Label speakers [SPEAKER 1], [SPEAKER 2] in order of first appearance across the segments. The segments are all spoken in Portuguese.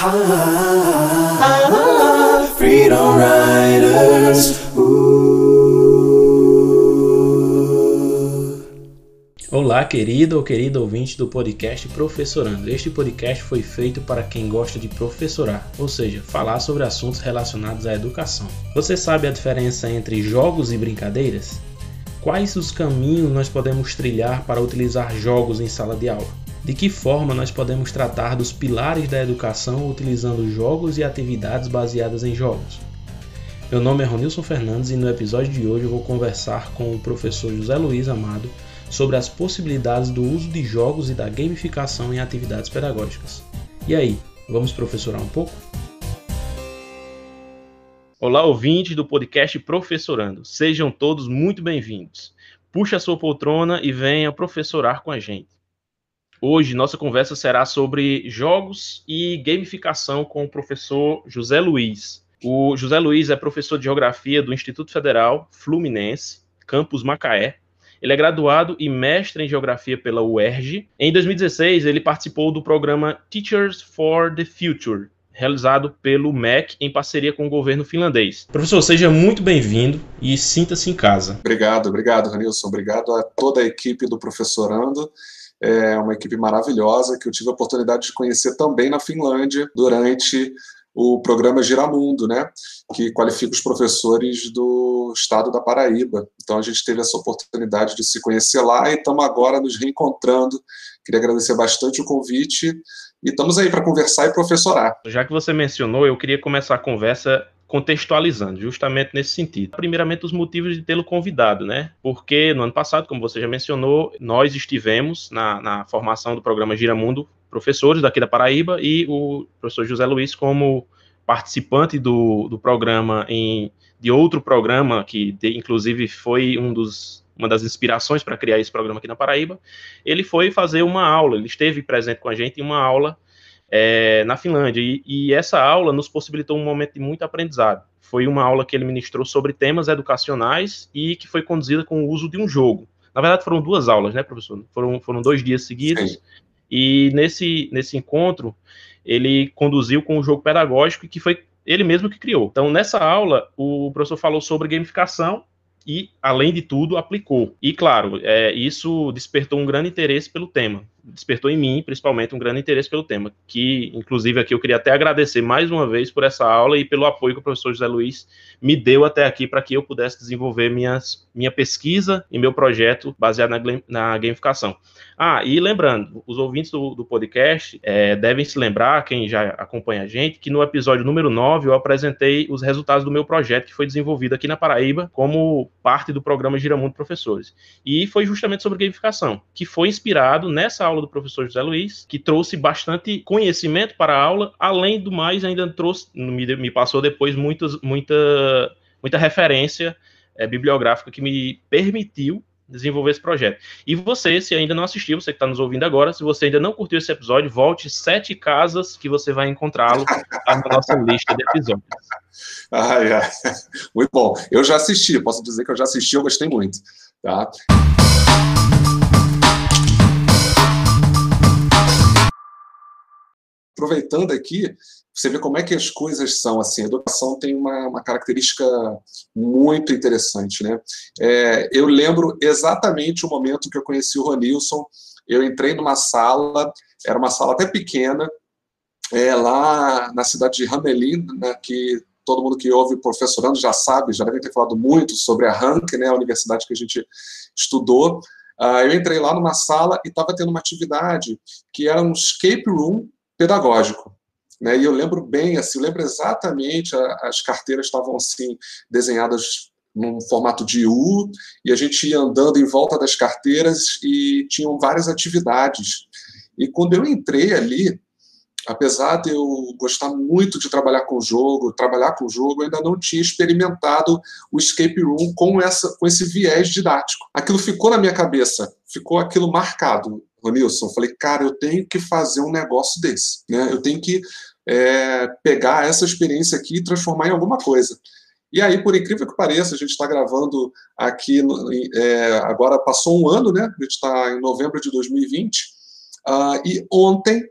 [SPEAKER 1] Freedom Riders. Olá, querido ou querido ouvinte do podcast Professorando. Este podcast foi feito para quem gosta de professorar, ou seja, falar sobre assuntos relacionados à educação. Você sabe a diferença entre jogos e brincadeiras? Quais os caminhos nós podemos trilhar para utilizar jogos em sala de aula? De que forma nós podemos tratar dos pilares da educação utilizando jogos e atividades baseadas em jogos? Meu nome é Ronilson Fernandes e no episódio de hoje eu vou conversar com o professor José Luiz Amado sobre as possibilidades do uso de jogos e da gamificação em atividades pedagógicas. E aí, vamos professorar um pouco? Olá, ouvintes do podcast Professorando. Sejam todos muito bem-vindos. Puxe a sua poltrona e venha professorar com a gente. Hoje, nossa conversa será sobre jogos e gamificação com o professor José Luiz. O José Luiz é professor de Geografia do Instituto Federal Fluminense, campus Macaé. Ele é graduado e mestre em Geografia pela UERJ. Em 2016, ele participou do programa Teachers for the Future, realizado pelo MEC em parceria com o governo finlandês. Professor, seja muito bem-vindo e sinta-se em casa.
[SPEAKER 2] Obrigado, obrigado, Ranilson. Obrigado a toda a equipe do Professorando. É uma equipe maravilhosa que eu tive a oportunidade de conhecer também na Finlândia durante o programa Giramundo, né, que qualifica os professores do estado da Paraíba. Então a gente teve essa oportunidade de se conhecer lá e estamos agora nos reencontrando. Queria agradecer bastante o convite e estamos aí para conversar e professorar.
[SPEAKER 1] Já que você mencionou, eu queria começar a conversa contextualizando, justamente nesse sentido. Primeiramente, os motivos de tê-lo convidado, né? Porque no ano passado, como você já mencionou, nós estivemos na, na formação do programa Giramundo, professores daqui da Paraíba, e o professor José Luiz, como participante do, do programa em de outro programa que de, inclusive foi um dos uma das inspirações para criar esse programa aqui na Paraíba, ele foi fazer uma aula, ele esteve presente com a gente em uma aula é, na Finlândia, e, e, essa aula nos possibilitou um momento de muito aprendizado. Foi uma aula que ele ministrou sobre temas educacionais e que foi conduzida com o uso de um jogo. Na verdade, foram duas aulas, né, professor? Foram, foram dois dias seguidos, Sim. e nesse, nesse encontro, ele conduziu com um jogo pedagógico que foi ele mesmo que criou. Então, nessa aula, o professor falou sobre gamificação e, além de tudo, aplicou. E, claro, é, isso despertou um grande interesse pelo tema. Despertou em mim, principalmente, um grande interesse pelo tema. Que, inclusive, aqui eu queria até agradecer mais uma vez por essa aula e pelo apoio que o professor José Luiz me deu até aqui para que eu pudesse desenvolver minhas, minha pesquisa e meu projeto baseado na, na gamificação. Ah, e lembrando, os ouvintes do, do podcast é, devem se lembrar, quem já acompanha a gente, que no episódio número 9 eu apresentei os resultados do meu projeto que foi desenvolvido aqui na Paraíba como parte do programa Giramundo Professores. E foi justamente sobre gamificação, que foi inspirado nessa aula do professor José Luiz, que trouxe bastante conhecimento para a aula, além do mais, ainda trouxe, me, me passou depois muitas, muita, muita referência é, bibliográfica que me permitiu desenvolver esse projeto. E você, se ainda não assistiu, você que está nos ouvindo agora, se você ainda não curtiu esse episódio, volte sete casas que você vai encontrá-lo na nossa lista de episódios.
[SPEAKER 2] Ai, ai. Muito bom. Eu já assisti, posso dizer que eu já assisti, eu gostei muito. Tá? Aproveitando aqui, você vê como é que as coisas são assim. A educação tem uma, uma característica muito interessante, né? É, eu lembro exatamente o momento que eu conheci o Ronilson. Eu entrei numa sala, era uma sala até pequena, é, lá na cidade de Hamelin, né, que todo mundo que ouve professorando já sabe, já deve ter falado muito sobre a Rank, né, a universidade que a gente estudou. Uh, eu entrei lá numa sala e estava tendo uma atividade que era um escape room pedagógico. Né? E eu lembro bem, assim, eu lembro exatamente, a, as carteiras estavam assim desenhadas num formato de U, e a gente ia andando em volta das carteiras e tinham várias atividades. E quando eu entrei ali, apesar de eu gostar muito de trabalhar com o jogo, trabalhar com o jogo, eu ainda não tinha experimentado o escape room com, essa, com esse viés didático. Aquilo ficou na minha cabeça, ficou aquilo marcado. Ronilson, falei, cara, eu tenho que fazer um negócio desse, né? Eu tenho que é, pegar essa experiência aqui e transformar em alguma coisa. E aí, por incrível que pareça, a gente está gravando aqui, é, agora passou um ano, né? A gente está em novembro de 2020, uh, ah, e ontem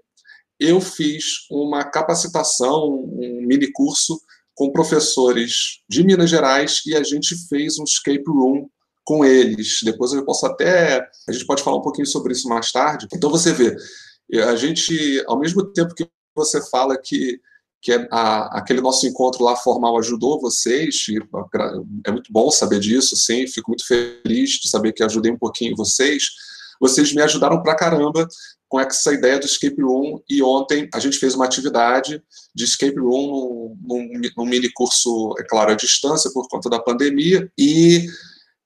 [SPEAKER 2] eu fiz uma capacitação, um mini curso com professores de Minas Gerais e a gente fez um escape room com eles. Depois eu posso até. A gente pode falar um pouquinho sobre isso mais tarde. Então você vê, a gente, ao mesmo tempo que você fala que, que é a, aquele nosso encontro lá formal ajudou vocês, é muito bom saber disso, sim, fico muito feliz de saber que ajudei um pouquinho vocês. Vocês me ajudaram pra caramba com essa ideia do escape room e ontem a gente fez uma atividade de escape room num, num, num mini curso, é claro, à distância por conta da pandemia e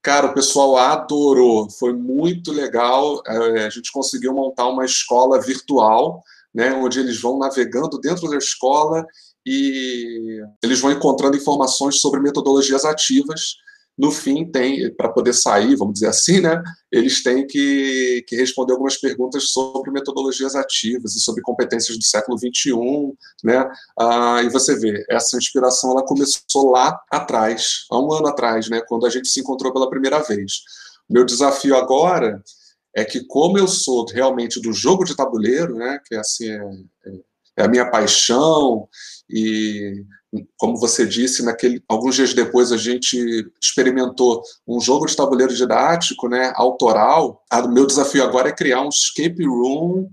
[SPEAKER 2] Cara, o pessoal adorou, foi muito legal. É, a gente conseguiu montar uma escola virtual, né, onde eles vão navegando dentro da escola e eles vão encontrando informações sobre metodologias ativas no fim tem para poder sair, vamos dizer assim, né? Eles têm que, que responder algumas perguntas sobre metodologias ativas e sobre competências do século 21, né? Ah, e você vê essa inspiração ela começou lá atrás, há um ano atrás, né? Quando a gente se encontrou pela primeira vez. Meu desafio agora é que como eu sou realmente do jogo de tabuleiro, né? Que assim é, é, é a minha paixão e como você disse, naquele, alguns dias depois a gente experimentou um jogo de tabuleiro didático, né, autoral. O meu desafio agora é criar um escape room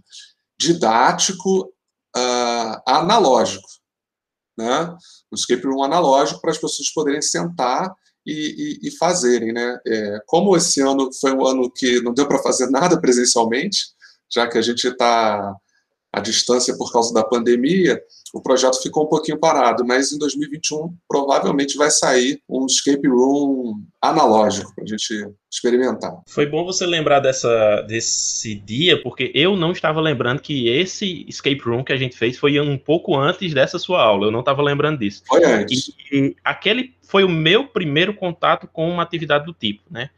[SPEAKER 2] didático uh, analógico, né? Um escape room analógico para as pessoas poderem sentar e, e, e fazerem, né? É, como esse ano foi um ano que não deu para fazer nada presencialmente, já que a gente está à distância por causa da pandemia, o projeto ficou um pouquinho parado, mas em 2021 provavelmente vai sair um escape room analógico para a gente experimentar.
[SPEAKER 1] Foi bom você lembrar dessa, desse dia, porque eu não estava lembrando que esse escape room que a gente fez foi um pouco antes dessa sua aula. Eu não estava lembrando disso.
[SPEAKER 2] Foi antes.
[SPEAKER 1] E, e aquele foi o meu primeiro contato com uma atividade do tipo, né?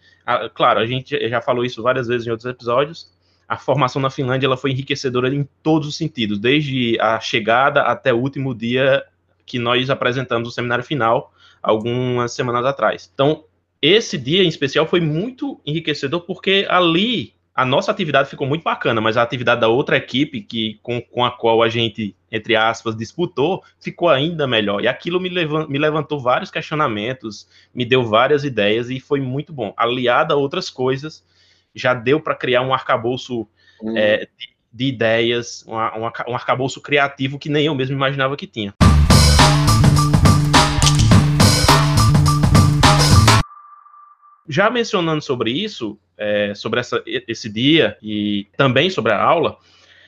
[SPEAKER 1] claro, a gente já falou isso várias vezes em outros episódios a formação na Finlândia ela foi enriquecedora em todos os sentidos, desde a chegada até o último dia que nós apresentamos o seminário final, algumas semanas atrás. Então, esse dia em especial foi muito enriquecedor porque ali a nossa atividade ficou muito bacana, mas a atividade da outra equipe que com, com a qual a gente, entre aspas, disputou, ficou ainda melhor. E aquilo me, levant, me levantou vários questionamentos, me deu várias ideias e foi muito bom. Aliado a outras coisas já deu para criar um arcabouço hum. é, de, de, ideias, uma, uma, um arcabouço criativo que nem eu mesmo imaginava que tinha. Já mencionando sobre isso, é, sobre essa, esse dia e também sobre a aula,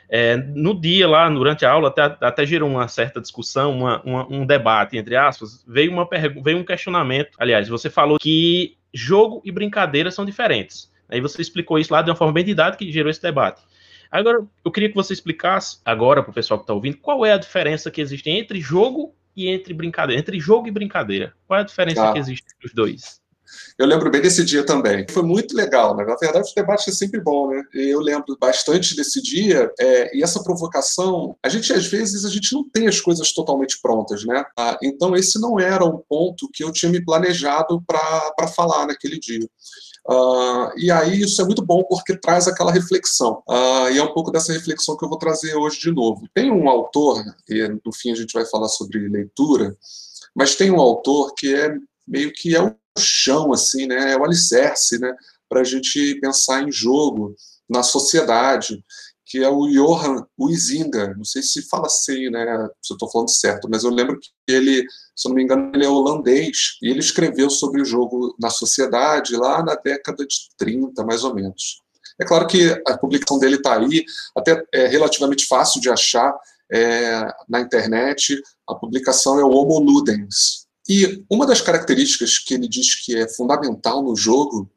[SPEAKER 1] é, no dia lá, durante a aula, até, até gerou uma certa discussão, uma, uma, um debate, entre aspas, veio, uma veio um questionamento. Aliás, você falou que jogo e brincadeira são diferentes. Aí você explicou isso lá de uma forma bem didática que gerou esse debate. Agora, eu queria que você explicasse agora para o pessoal que está ouvindo qual é a diferença que existe entre jogo e entre brincadeira, entre jogo e brincadeira. Qual é a diferença ah. que existe entre os dois?
[SPEAKER 2] Eu lembro bem desse dia também. Foi muito legal, né? Na verdade, o debate é sempre bom, né? Eu lembro bastante desse dia é, e essa provocação. A gente, às vezes, a gente não tem as coisas totalmente prontas, né? Ah, então, esse não era um ponto que eu tinha me planejado para falar naquele dia. Uh, e aí isso é muito bom porque traz aquela reflexão. Uh, e é um pouco dessa reflexão que eu vou trazer hoje de novo. Tem um autor, e no fim a gente vai falar sobre leitura, mas tem um autor que é meio que é o chão, assim, né? É o alicerce, né? Para a gente pensar em jogo, na sociedade que é o Johan Huizinga. Não sei se fala assim, né? Se eu estou falando certo, mas eu lembro que ele, se eu não me engano, ele é holandês e ele escreveu sobre o jogo na sociedade lá na década de 30, mais ou menos. É claro que a publicação dele está aí, até é relativamente fácil de achar é, na internet. A publicação é o Homo Ludens. E uma das características que ele diz que é fundamental no jogo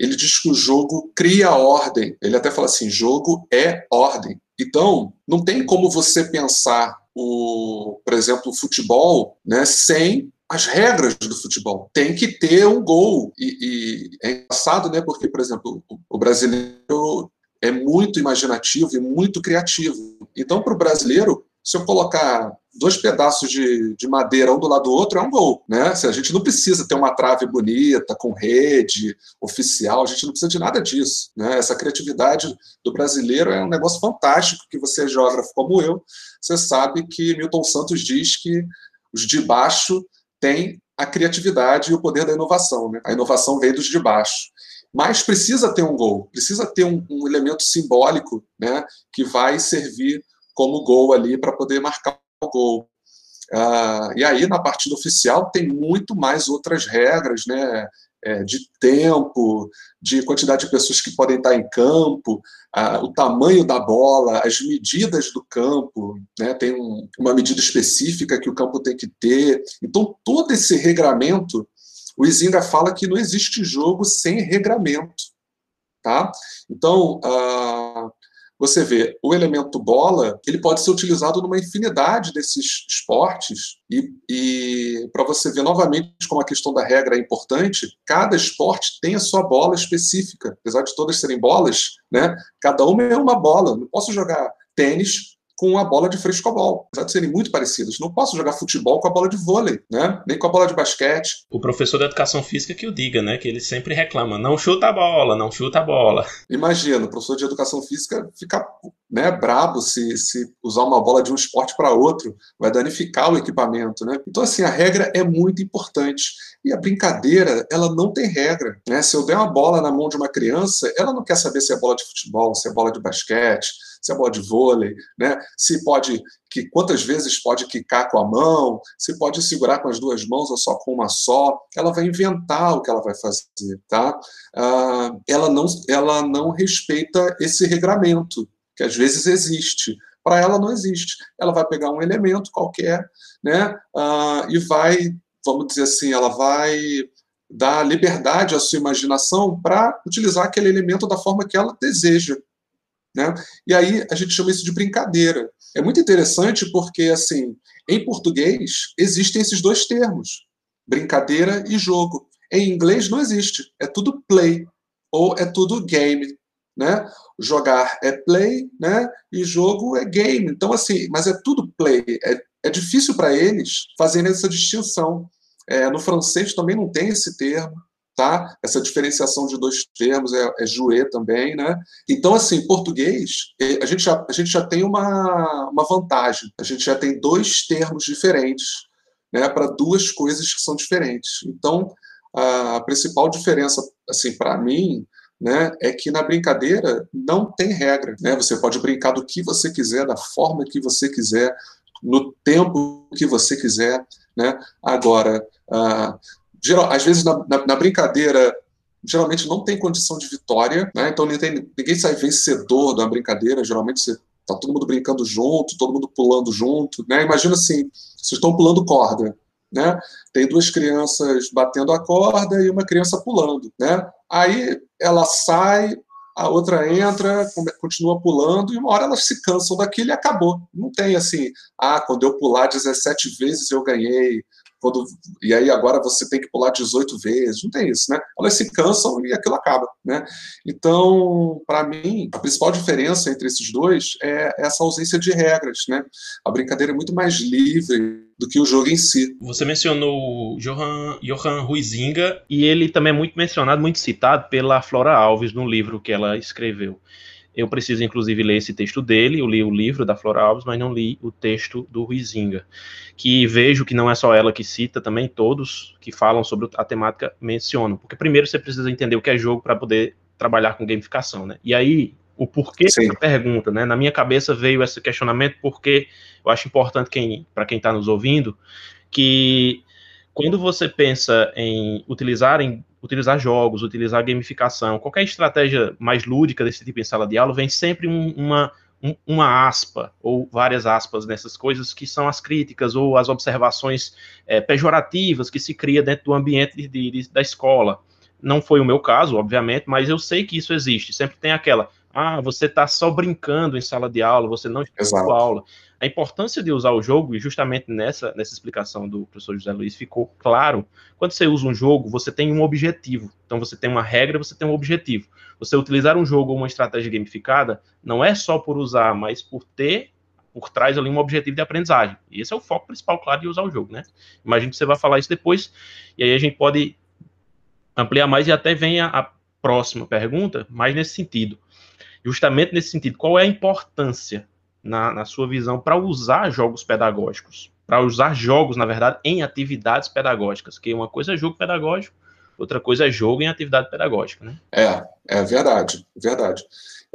[SPEAKER 2] ele diz que o jogo cria ordem. Ele até fala assim: jogo é ordem. Então, não tem como você pensar o, por exemplo, o futebol, né, sem as regras do futebol. Tem que ter um gol. E, e é engraçado, né? Porque, por exemplo, o, o brasileiro é muito imaginativo e muito criativo. Então, para o brasileiro, se eu colocar dois pedaços de, de madeira um do lado do outro, é um gol. Né? Se a gente não precisa ter uma trave bonita, com rede oficial, a gente não precisa de nada disso. Né? Essa criatividade do brasileiro é um negócio fantástico, que você é geógrafo como eu, você sabe que Milton Santos diz que os de baixo têm a criatividade e o poder da inovação. Né? A inovação vem dos de baixo. Mas precisa ter um gol, precisa ter um, um elemento simbólico né, que vai servir como gol ali para poder marcar o gol. Ah, e aí, na partida oficial, tem muito mais outras regras, né? É, de tempo, de quantidade de pessoas que podem estar em campo, ah, o tamanho da bola, as medidas do campo, né? tem um, uma medida específica que o campo tem que ter. Então, todo esse regramento, o Izinga fala que não existe jogo sem regramento. Tá? Então, ah, você vê, o elemento bola, ele pode ser utilizado numa infinidade desses esportes e, e para você ver novamente como a questão da regra é importante, cada esporte tem a sua bola específica, apesar de todas serem bolas, né? Cada uma é uma bola. Não posso jogar tênis com a bola de frescobol, apesar de serem muito parecidas. Não posso jogar futebol com a bola de vôlei, né? Nem com a bola de basquete.
[SPEAKER 1] O professor da educação física que o diga, né? Que ele sempre reclama, não chuta a bola, não chuta a bola.
[SPEAKER 2] Imagina, o professor de educação física fica né, brabo se, se usar uma bola de um esporte para outro, vai danificar o equipamento, né? Então, assim, a regra é muito importante. E a brincadeira, ela não tem regra, né? Se eu der uma bola na mão de uma criança, ela não quer saber se é bola de futebol, se é bola de basquete, se é bola de vôlei, né? se pode, que quantas vezes pode quicar com a mão, se pode segurar com as duas mãos ou só com uma só, ela vai inventar o que ela vai fazer, tá? Ah, ela, não, ela não respeita esse regramento, que às vezes existe. Para ela não existe. Ela vai pegar um elemento qualquer, né? Ah, e vai, vamos dizer assim, ela vai dar liberdade à sua imaginação para utilizar aquele elemento da forma que ela deseja. Né? E aí a gente chama isso de brincadeira. É muito interessante porque, assim, em português existem esses dois termos, brincadeira e jogo. Em inglês não existe, é tudo play ou é tudo game, né? Jogar é play, né? E jogo é game. Então assim, mas é tudo play. É, é difícil para eles fazerem essa distinção. É, no francês também não tem esse termo tá? Essa diferenciação de dois termos é, é jouer também, né? Então, assim, português, a gente já, a gente já tem uma, uma vantagem. A gente já tem dois termos diferentes, né? Para duas coisas que são diferentes. Então, a principal diferença, assim, para mim, né, é que na brincadeira não tem regra, né? Você pode brincar do que você quiser, da forma que você quiser, no tempo que você quiser, né? Agora, uh, geral, às vezes na, na, na, brincadeira geralmente não tem condição de vitória, né? então ninguém, ninguém sai vencedor da brincadeira, geralmente você tá todo mundo brincando junto, todo mundo pulando junto, né? Imagina assim, vocês estão pulando corda, né? Tem duas crianças batendo a corda e uma criança pulando, né? Aí ela sai, a outra entra, continua pulando, e uma hora elas se cansam daquilo e acabou. Não tem assim, ah, quando eu pular 17 vezes eu ganhei, quando, e aí agora você tem que pular 18 vezes, não tem isso, né? Elas se cansam e aquilo acaba, né? Então, para mim, a principal diferença entre esses dois é essa ausência de regras, né? A brincadeira é muito mais livre do que o jogo em si.
[SPEAKER 1] Você mencionou Johan, Johan Huizinga e ele também é muito mencionado, muito citado pela Flora Alves no livro que ela escreveu. Eu preciso, inclusive, ler esse texto dele. Eu li o livro da Flora Alves, mas não li o texto do Ruizinga. Que vejo que não é só ela que cita, também todos que falam sobre a temática mencionam. Porque primeiro você precisa entender o que é jogo para poder trabalhar com gamificação, né? E aí, o porquê Sim. dessa pergunta, né? Na minha cabeça veio esse questionamento porque eu acho importante quem, para quem está nos ouvindo que quando você pensa em utilizar, em utilizar jogos, utilizar gamificação, qualquer estratégia mais lúdica desse tipo em sala de aula, vem sempre um, uma, um, uma aspa, ou várias aspas nessas coisas, que são as críticas ou as observações é, pejorativas que se cria dentro do ambiente de, de, da escola. Não foi o meu caso, obviamente, mas eu sei que isso existe. Sempre tem aquela, ah, você está só brincando em sala de aula, você não está dando aula a importância de usar o jogo, e justamente nessa, nessa explicação do professor José Luiz ficou claro, quando você usa um jogo, você tem um objetivo. Então você tem uma regra, você tem um objetivo. Você utilizar um jogo ou uma estratégia gamificada não é só por usar, mas por ter por trás ali um objetivo de aprendizagem. E esse é o foco principal, claro, de usar o jogo, né? Imagino que você vai falar isso depois, e aí a gente pode ampliar mais e até vem a, a próxima pergunta, mais nesse sentido. Justamente nesse sentido, qual é a importância, na, na sua visão, para usar jogos pedagógicos? Para usar jogos, na verdade, em atividades pedagógicas, que uma coisa é jogo pedagógico, outra coisa é jogo em atividade pedagógica, né?
[SPEAKER 2] É, é verdade, verdade.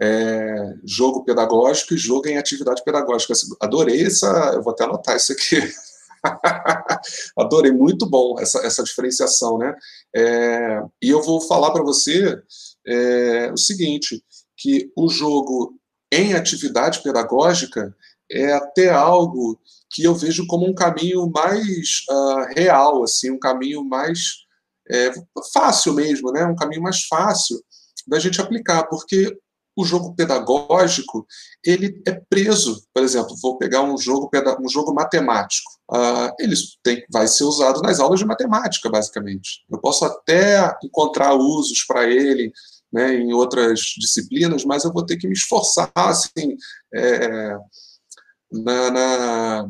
[SPEAKER 2] É, jogo pedagógico e jogo em atividade pedagógica. Adorei essa, eu vou até anotar isso aqui. Adorei, muito bom essa, essa diferenciação, né? É, e eu vou falar para você é, o seguinte, que o jogo em atividade pedagógica é até algo que eu vejo como um caminho mais uh, real, assim, um caminho mais é, fácil mesmo, né? Um caminho mais fácil da gente aplicar, porque o jogo pedagógico ele é preso. Por exemplo, vou pegar um jogo um jogo matemático. Uh, ele tem, vai ser usado nas aulas de matemática, basicamente. Eu posso até encontrar usos para ele né, em outras disciplinas, mas eu vou ter que me esforçar assim é, na, na,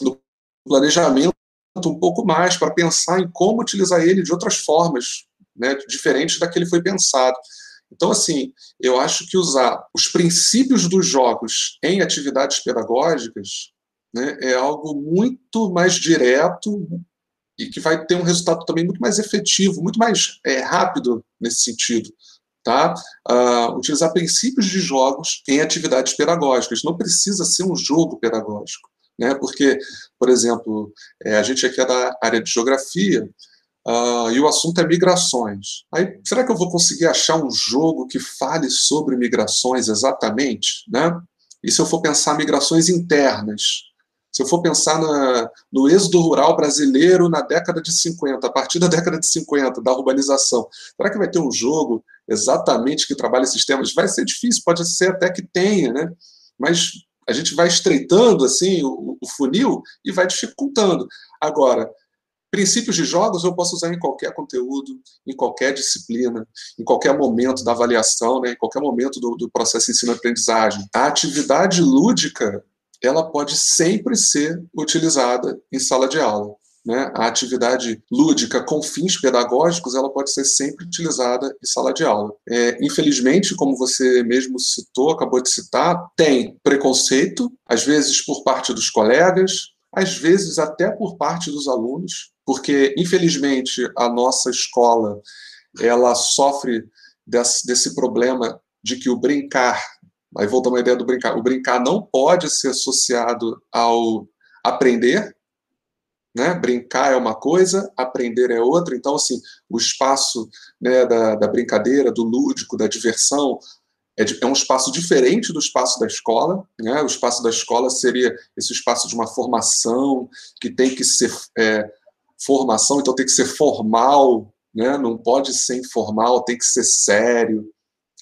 [SPEAKER 2] no planejamento um pouco mais para pensar em como utilizar ele de outras formas, né, diferentes da que ele foi pensado. Então, assim, eu acho que usar os princípios dos jogos em atividades pedagógicas né, é algo muito mais direto e que vai ter um resultado também muito mais efetivo, muito mais é, rápido nesse sentido. Tá? Uh, utilizar princípios de jogos em atividades pedagógicas. Não precisa ser um jogo pedagógico. Né? Porque, por exemplo, é, a gente aqui é da área de geografia, Uh, e o assunto é migrações. Aí, será que eu vou conseguir achar um jogo que fale sobre migrações exatamente? Né? E se eu for pensar migrações internas? Se eu for pensar na, no êxodo rural brasileiro na década de 50, a partir da década de 50, da urbanização, será que vai ter um jogo exatamente que trabalhe esses temas? Vai ser difícil, pode ser até que tenha, né? mas a gente vai estreitando assim o, o funil e vai dificultando. Agora, Princípios de jogos eu posso usar em qualquer conteúdo, em qualquer disciplina, em qualquer momento da avaliação, né, em qualquer momento do, do processo de ensino-aprendizagem. A atividade lúdica ela pode sempre ser utilizada em sala de aula. Né? A atividade lúdica com fins pedagógicos ela pode ser sempre utilizada em sala de aula. É, infelizmente, como você mesmo citou, acabou de citar, tem preconceito, às vezes por parte dos colegas, às vezes até por parte dos alunos, porque infelizmente a nossa escola ela sofre desse, desse problema de que o brincar, aí voltamos à ideia do brincar, o brincar não pode ser associado ao aprender, né? Brincar é uma coisa, aprender é outra. Então, assim, o espaço né, da, da brincadeira, do lúdico, da diversão, é, é, um espaço diferente do espaço da escola. Né? O espaço da escola seria esse espaço de uma formação que tem que ser é, formação, então tem que ser formal, né? não pode ser informal, tem que ser sério.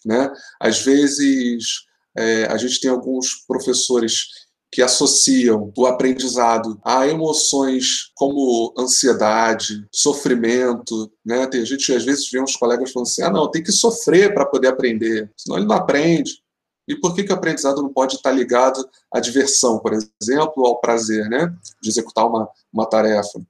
[SPEAKER 2] Né? Às vezes, é, a gente tem alguns professores que associam o aprendizado a emoções como ansiedade, sofrimento, né? Tem gente às vezes vê uns colegas falando assim: "Ah, não, tem que sofrer para poder aprender, senão ele não aprende". E por que, que o aprendizado não pode estar ligado à diversão, por exemplo, ao prazer, né? De executar uma, uma tarefa.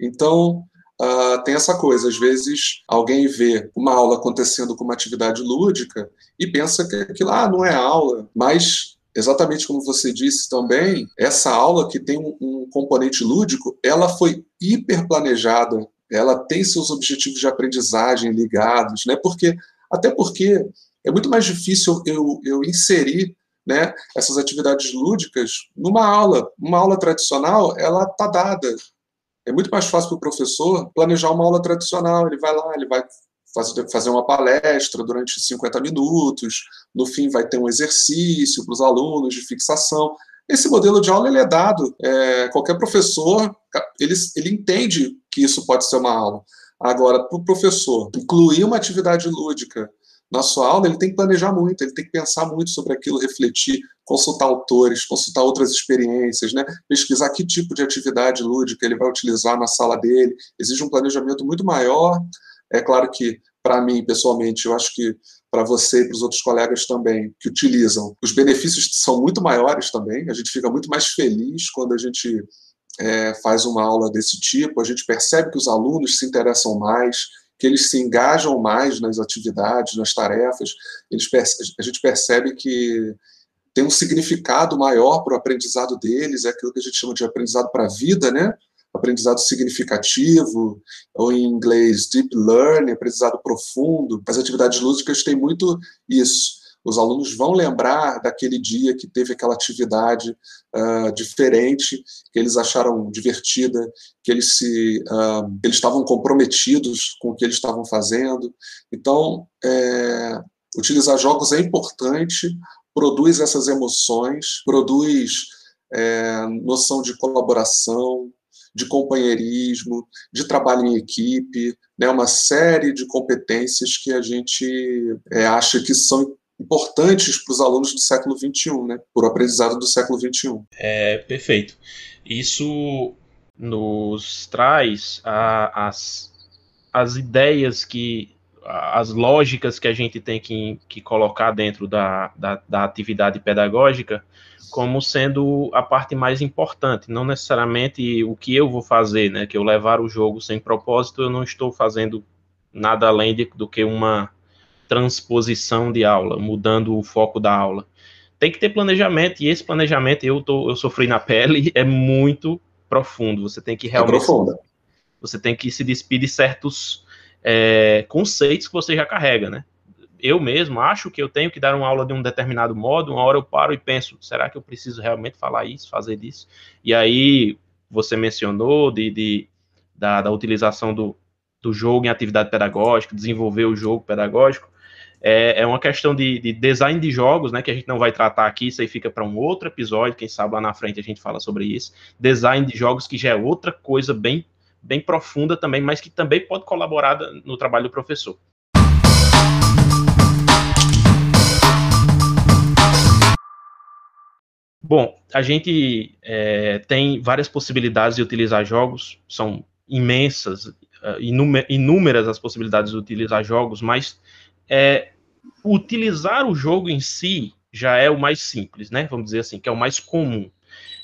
[SPEAKER 2] Então, uh, tem essa coisa. Às vezes, alguém vê uma aula acontecendo com uma atividade lúdica e pensa que aquilo ah, não é aula, mas exatamente como você disse também, essa aula que tem um, um componente lúdico, ela foi hiper planejada, ela tem seus objetivos de aprendizagem ligados, né? Porque até porque é muito mais difícil eu, eu inserir né, essas atividades lúdicas numa aula. Uma aula tradicional, ela está dada, é muito mais fácil para o professor planejar uma aula tradicional. Ele vai lá, ele vai fazer uma palestra durante 50 minutos, no fim vai ter um exercício para os alunos de fixação. Esse modelo de aula ele é dado. É, qualquer professor ele, ele entende que isso pode ser uma aula. Agora, para o professor incluir uma atividade lúdica na sua aula, ele tem que planejar muito, ele tem que pensar muito sobre aquilo, refletir, consultar autores, consultar outras experiências, né? pesquisar que tipo de atividade lúdica ele vai utilizar na sala dele. Exige um planejamento muito maior. É claro que, para mim, pessoalmente, eu acho que para você e para os outros colegas também que utilizam. Os benefícios são muito maiores também, a gente fica muito mais feliz quando a gente é, faz uma aula desse tipo, a gente percebe que os alunos se interessam mais, que eles se engajam mais nas atividades, nas tarefas, eles, a gente percebe que tem um significado maior para o aprendizado deles, é aquilo que a gente chama de aprendizado para a vida, né? aprendizado significativo, ou em inglês deep learning, aprendizado profundo. As atividades lúdicas têm muito isso. Os alunos vão lembrar daquele dia que teve aquela atividade uh, diferente, que eles acharam divertida, que eles se uh, eles estavam comprometidos com o que eles estavam fazendo. Então, é, utilizar jogos é importante, produz essas emoções, produz é, noção de colaboração, de companheirismo, de trabalho em equipe, né, uma série de competências que a gente é, acha que são importantes para os alunos do século XXI, né, o aprendizado do século XXI.
[SPEAKER 1] É, perfeito. Isso nos traz a, as, as ideias que as lógicas que a gente tem que, que colocar dentro da, da, da, atividade pedagógica como sendo a parte mais importante, não necessariamente o que eu vou fazer, né? Que eu levar o jogo sem propósito, eu não estou fazendo nada além de, do que uma transposição de aula, mudando o foco da aula. Tem que ter planejamento, e esse planejamento eu, tô, eu sofri na pele, é muito profundo. Você tem que é realmente. É você tem que se despedir de certos é, conceitos que você já carrega, né? eu mesmo acho que eu tenho que dar uma aula de um determinado modo, uma hora eu paro e penso, será que eu preciso realmente falar isso, fazer isso? E aí, você mencionou de, de da, da, utilização do, do jogo em atividade pedagógica, desenvolver o jogo pedagógico, é, é uma questão de, de, design de jogos, né, que a gente não vai tratar aqui, isso aí fica para um outro episódio, quem sabe lá na frente a gente fala sobre isso. Design de jogos que já é outra coisa bem, bem profunda também, mas que também pode colaborar no trabalho do professor. Bom, a gente é, tem várias possibilidades de utilizar jogos, são imensas, uh, inúmeras as possibilidades de utilizar jogos, mas é, utilizar o jogo em si já é o mais simples, né? Vamos dizer assim, que é o mais comum.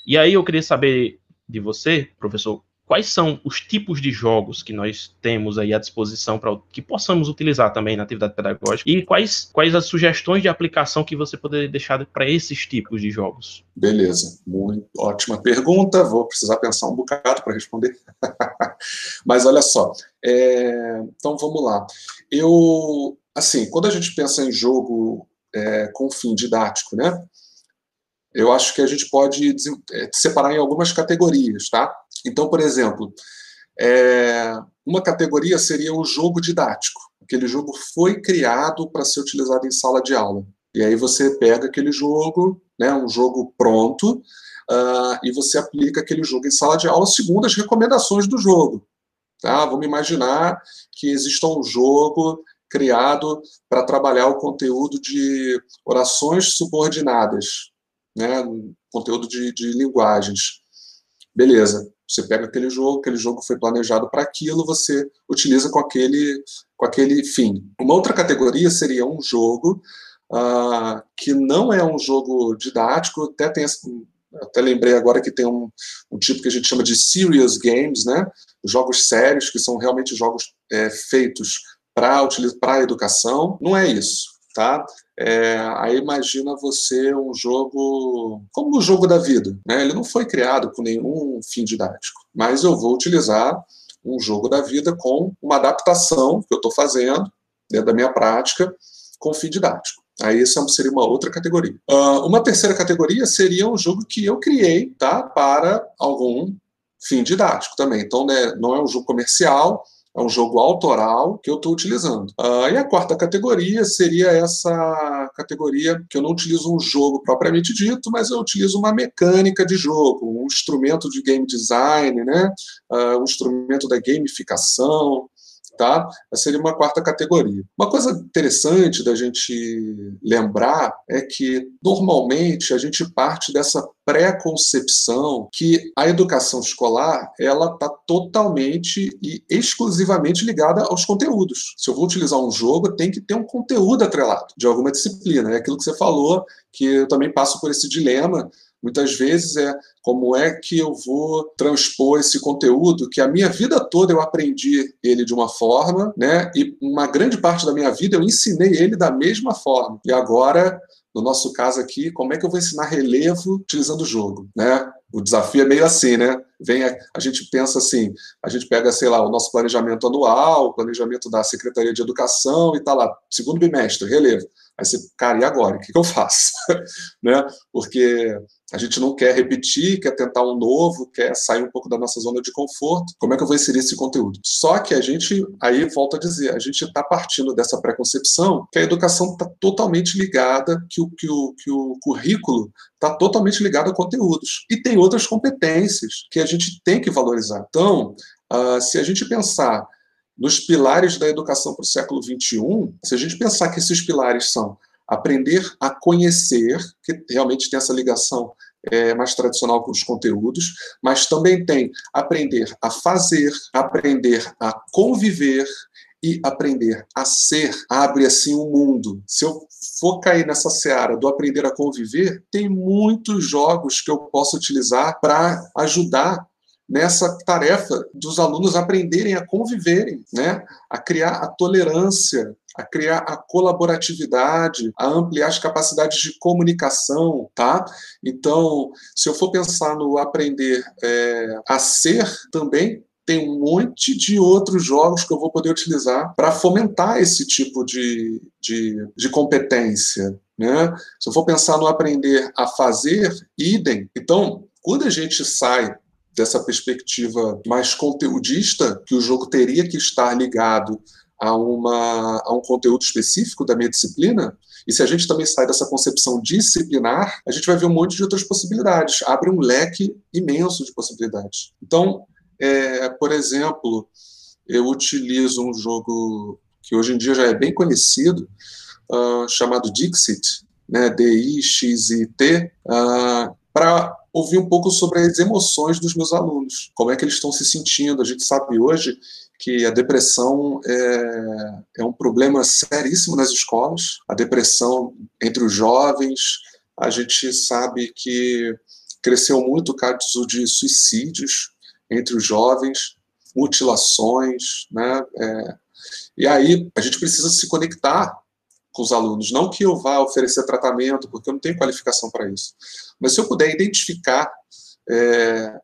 [SPEAKER 1] E aí eu queria saber de você, professor, quais são os tipos de jogos que nós temos aí à disposição para que possamos utilizar também na atividade pedagógica e quais, quais as sugestões de aplicação que você poderia deixar para esses tipos de jogos?
[SPEAKER 2] Beleza, muito ótima pergunta. Vou precisar pensar um bocado para responder. Mas olha só, é... então vamos lá. Eu, assim, quando a gente pensa em jogo é, com fim didático, né? Eu acho que a gente pode é, separar em algumas categorias, tá? Então, por exemplo, é, uma categoria seria o jogo didático. Aquele jogo foi criado para ser utilizado em sala de aula. E aí você pega aquele jogo, né, um jogo pronto, uh, e você aplica aquele jogo em sala de aula segundo as recomendações do jogo. Tá? Vamos imaginar que exista um jogo criado para trabalhar o conteúdo de orações subordinadas, né, conteúdo de, de linguagens. Beleza, você pega aquele jogo, aquele jogo foi planejado para aquilo, você utiliza com aquele, com aquele fim. Uma outra categoria seria um jogo uh, que não é um jogo didático, até tem até lembrei agora que tem um, um, tipo que a gente chama de serious games, né? Jogos sérios, que são realmente jogos é, feitos para a educação. Não é isso, tá? É, aí imagina você um jogo como o jogo da vida. Né? Ele não foi criado com nenhum fim didático, mas eu vou utilizar um jogo da vida com uma adaptação que eu estou fazendo dentro da minha prática com fim didático. Aí essa seria uma outra categoria. Uh, uma terceira categoria seria um jogo que eu criei tá, para algum fim didático também. Então, né, não é um jogo comercial, é um jogo autoral que eu estou utilizando. Uh, e a quarta categoria seria essa categoria que eu não utilizo um jogo propriamente dito, mas eu utilizo uma mecânica de jogo, um instrumento de game design, né? Uh, um instrumento da gamificação. Tá? Essa seria uma quarta categoria. Uma coisa interessante da gente lembrar é que, normalmente, a gente parte dessa pré-concepção que a educação escolar ela está totalmente e exclusivamente ligada aos conteúdos. Se eu vou utilizar um jogo, tem que ter um conteúdo atrelado de alguma disciplina. É aquilo que você falou, que eu também passo por esse dilema Muitas vezes é como é que eu vou transpor esse conteúdo que a minha vida toda eu aprendi ele de uma forma, né? E uma grande parte da minha vida eu ensinei ele da mesma forma. E agora, no nosso caso aqui, como é que eu vou ensinar relevo utilizando o jogo, né? O desafio é meio assim, né? Vem a, a, gente pensa assim, a gente pega, sei lá, o nosso planejamento anual, o planejamento da Secretaria de Educação e tá lá, segundo bimestre, relevo. Aí você, cara, e agora? O que, eu faço? né? Porque a gente não quer repetir, quer tentar um novo, quer sair um pouco da nossa zona de conforto. Como é que eu vou inserir esse conteúdo? Só que a gente, aí volto a dizer, a gente está partindo dessa preconcepção que a educação está totalmente ligada, que o, que o, que o currículo está totalmente ligado a conteúdos. E tem outras competências que a gente tem que valorizar. Então, uh, se a gente pensar nos pilares da educação para o século XXI, se a gente pensar que esses pilares são aprender a conhecer, que realmente tem essa ligação é, mais tradicional com os conteúdos, mas também tem aprender a fazer, aprender a conviver e aprender a ser abre assim o um mundo. Se eu for cair nessa seara do aprender a conviver, tem muitos jogos que eu posso utilizar para ajudar nessa tarefa dos alunos aprenderem a conviverem, né? a criar a tolerância, a criar a colaboratividade, a ampliar as capacidades de comunicação, tá? Então, se eu for pensar no aprender é, a ser também, tem um monte de outros jogos que eu vou poder utilizar para fomentar esse tipo de, de, de competência. Né? Se eu for pensar no aprender a fazer, idem. Então, quando a gente sai dessa perspectiva mais conteudista, que o jogo teria que estar ligado a, uma, a um conteúdo específico da minha disciplina, e se a gente também sai dessa concepção disciplinar, a gente vai ver um monte de outras possibilidades, abre um leque imenso de possibilidades. Então, é, por exemplo, eu utilizo um jogo que hoje em dia já é bem conhecido, uh, chamado Dixit, né, D-I-X-I-T, uh, para ouvir um pouco sobre as emoções dos meus alunos, como é que eles estão se sentindo. A gente sabe hoje que a depressão é, é um problema seríssimo nas escolas, a depressão entre os jovens, a gente sabe que cresceu muito o caso de suicídios entre os jovens, mutilações, né? É, e aí a gente precisa se conectar com os alunos. Não que eu vá oferecer tratamento, porque eu não tenho qualificação para isso. Mas se eu puder identificar é,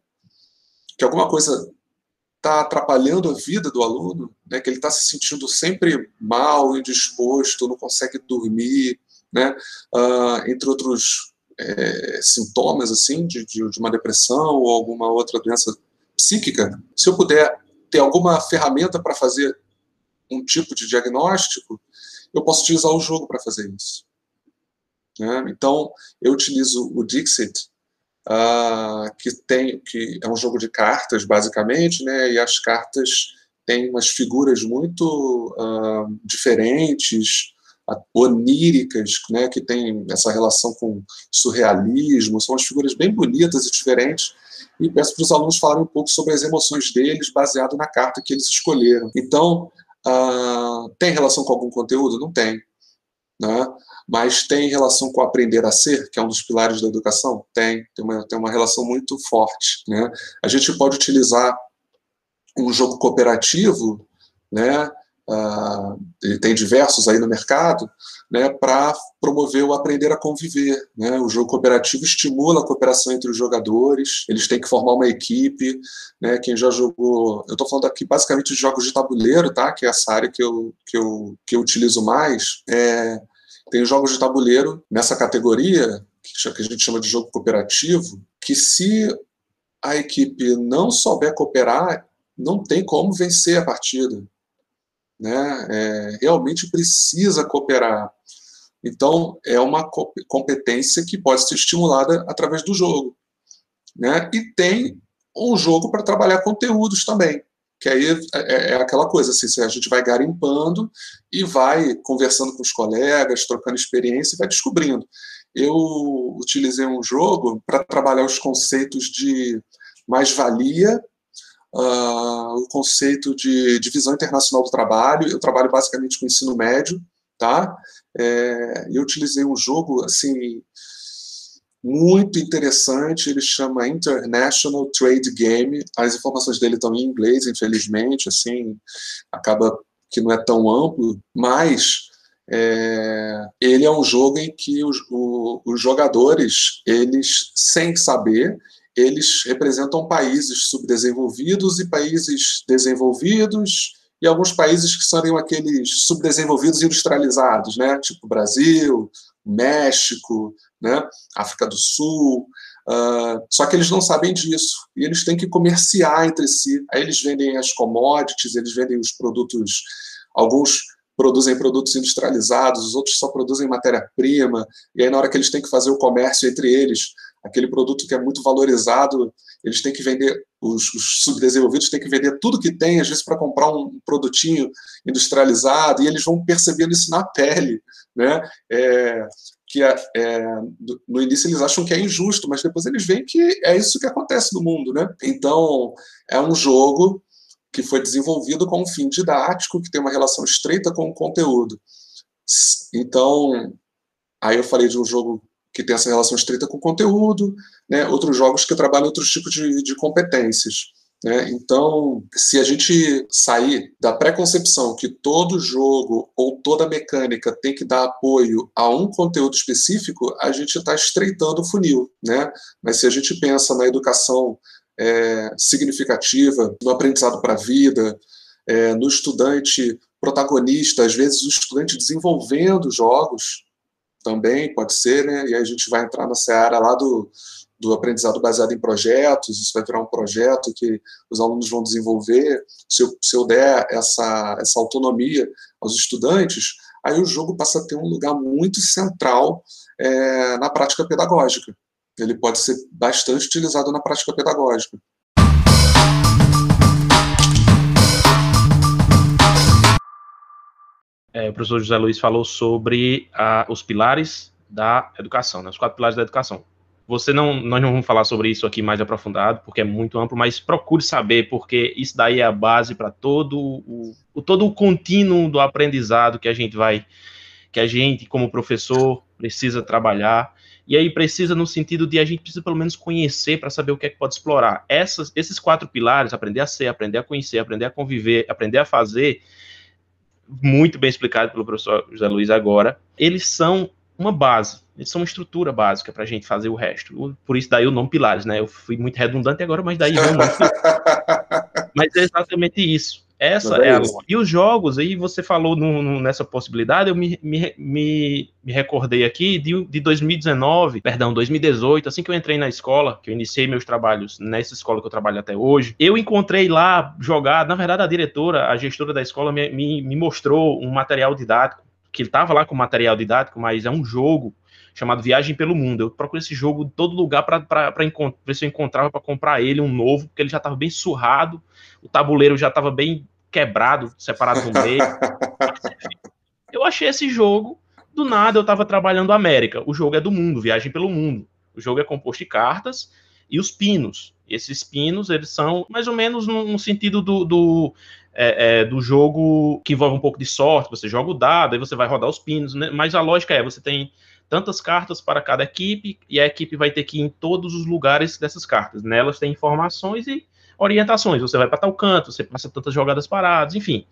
[SPEAKER 2] que alguma coisa está atrapalhando a vida do aluno, né, que ele está se sentindo sempre mal, indisposto, não consegue dormir, né, uh, entre outros é, sintomas assim de, de, de uma depressão ou alguma outra doença psíquica, se eu puder ter alguma ferramenta para fazer um tipo de diagnóstico, eu posso utilizar o jogo para fazer isso. Né? Então, eu utilizo o Dixit, uh, que tem que é um jogo de cartas basicamente, né? E as cartas têm umas figuras muito uh, diferentes, oníricas, né? Que tem essa relação com surrealismo. São umas figuras bem bonitas e diferentes. E peço para os alunos falarem um pouco sobre as emoções deles, baseado na carta que eles escolheram. Então, uh, tem relação com algum conteúdo? Não tem. Né? Mas tem relação com aprender a ser, que é um dos pilares da educação? Tem, tem uma, tem uma relação muito forte. Né? A gente pode utilizar um jogo cooperativo, né? Uh, tem diversos aí no mercado, né, para promover o aprender a conviver. Né? O jogo cooperativo estimula a cooperação entre os jogadores, eles têm que formar uma equipe. Né? Quem já jogou. Eu estou falando aqui basicamente de jogos de tabuleiro, tá? que é essa área que eu, que eu, que eu utilizo mais. É, tem jogos de tabuleiro nessa categoria, que a gente chama de jogo cooperativo, que se a equipe não souber cooperar, não tem como vencer a partida. Né? É, realmente precisa cooperar. Então, é uma competência que pode ser estimulada através do jogo. Né? E tem um jogo para trabalhar conteúdos também. que aí é, é, aquela coisa, assim, a gente vai garimpando e vai conversando com os colegas, trocando experiência e vai descobrindo. Eu utilizei um jogo para trabalhar os conceitos de mais-valia, uh, o conceito de divisão internacional do trabalho. Eu trabalho basicamente com ensino médio, tá? É, eu utilizei um jogo, assim, muito interessante, ele chama International Trade Game. As informações dele estão em inglês, infelizmente, assim, acaba que não é tão amplo, mas é, ele é um jogo em que os, o, os jogadores, eles, sem saber, eles representam países subdesenvolvidos e países desenvolvidos e alguns países que seriam aqueles subdesenvolvidos industrializados, né? tipo Brasil, México, né? África do Sul. Uh, só que eles não sabem disso e eles têm que comerciar entre si. Aí eles vendem as commodities, eles vendem os produtos, alguns produzem produtos industrializados, os outros só produzem matéria-prima, e aí na hora que eles têm que fazer o comércio entre eles, aquele produto que é muito valorizado, eles têm que vender, os, os subdesenvolvidos têm que vender tudo que tem, às vezes para comprar um produtinho industrializado, e eles vão percebendo isso na pele, né? É, que é, é, no início eles acham que é injusto, mas depois eles veem que é isso que acontece no mundo, né? Então, é um jogo que foi desenvolvido com um fim didático, que tem uma relação estreita com o conteúdo. Então, aí eu falei de um jogo que tem essa relação estreita com o conteúdo, né? outros jogos que trabalham outros tipos de, de competências. Né? Então, se a gente sair da preconcepção que todo jogo ou toda mecânica tem que dar apoio a um conteúdo específico, a gente está estreitando o funil. Né? Mas se a gente pensa na educação é, significativa, no aprendizado para a vida, é, no estudante protagonista, às vezes o estudante desenvolvendo jogos também pode ser, né? e aí a gente vai entrar na seara lá do, do aprendizado baseado em projetos, isso vai virar um projeto que os alunos vão desenvolver, se eu, se eu der essa, essa autonomia aos estudantes, aí o jogo passa a ter um lugar muito central é, na prática pedagógica ele pode ser bastante utilizado na prática pedagógica.
[SPEAKER 1] É, o professor José Luiz falou sobre a, os pilares da educação, né, os quatro pilares da educação. Você não, nós não vamos falar sobre isso aqui mais aprofundado, porque é muito amplo, mas procure saber, porque isso daí é a base para todo o, o, todo o contínuo do aprendizado que a gente vai, que a gente, como professor, precisa trabalhar. E aí precisa no sentido de a gente precisa pelo menos conhecer para saber o que é que pode explorar. Essas, esses quatro pilares, aprender a ser, aprender a conhecer, aprender a conviver, aprender a fazer, muito bem explicado pelo professor José Luiz agora, eles são uma base, eles são uma estrutura básica para a gente fazer o resto. Por isso daí o nome pilares, né? Eu fui muito redundante agora, mas daí nome. mas é exatamente isso. Essa é, é a E os jogos, aí você falou no, no, nessa possibilidade, eu me, me, me, me recordei aqui de, de 2019, perdão, 2018, assim que eu entrei na escola, que eu iniciei meus trabalhos nessa escola que eu trabalho até hoje, eu encontrei lá jogado, na verdade a diretora, a gestora da escola me, me, me mostrou um material didático, que ele estava lá com material didático, mas é um jogo chamado Viagem pelo Mundo. Eu procurei esse jogo em todo lugar para ver se eu encontrava para comprar ele, um novo, porque ele já estava bem surrado, o tabuleiro já estava bem quebrado, separado no meio. eu achei esse jogo, do nada eu estava trabalhando América. O jogo é do mundo, Viagem pelo Mundo. O jogo é composto de cartas e os pinos. Esses pinos, eles são mais ou menos no, no sentido do, do, é, é, do jogo que envolve um pouco de sorte. Você joga o dado, aí você vai rodar os pinos, né? mas a lógica é, você tem tantas cartas para cada equipe, e a equipe vai ter que ir em todos os lugares dessas cartas. Nelas tem informações e orientações. Você vai para tal canto, você passa tantas jogadas paradas, enfim.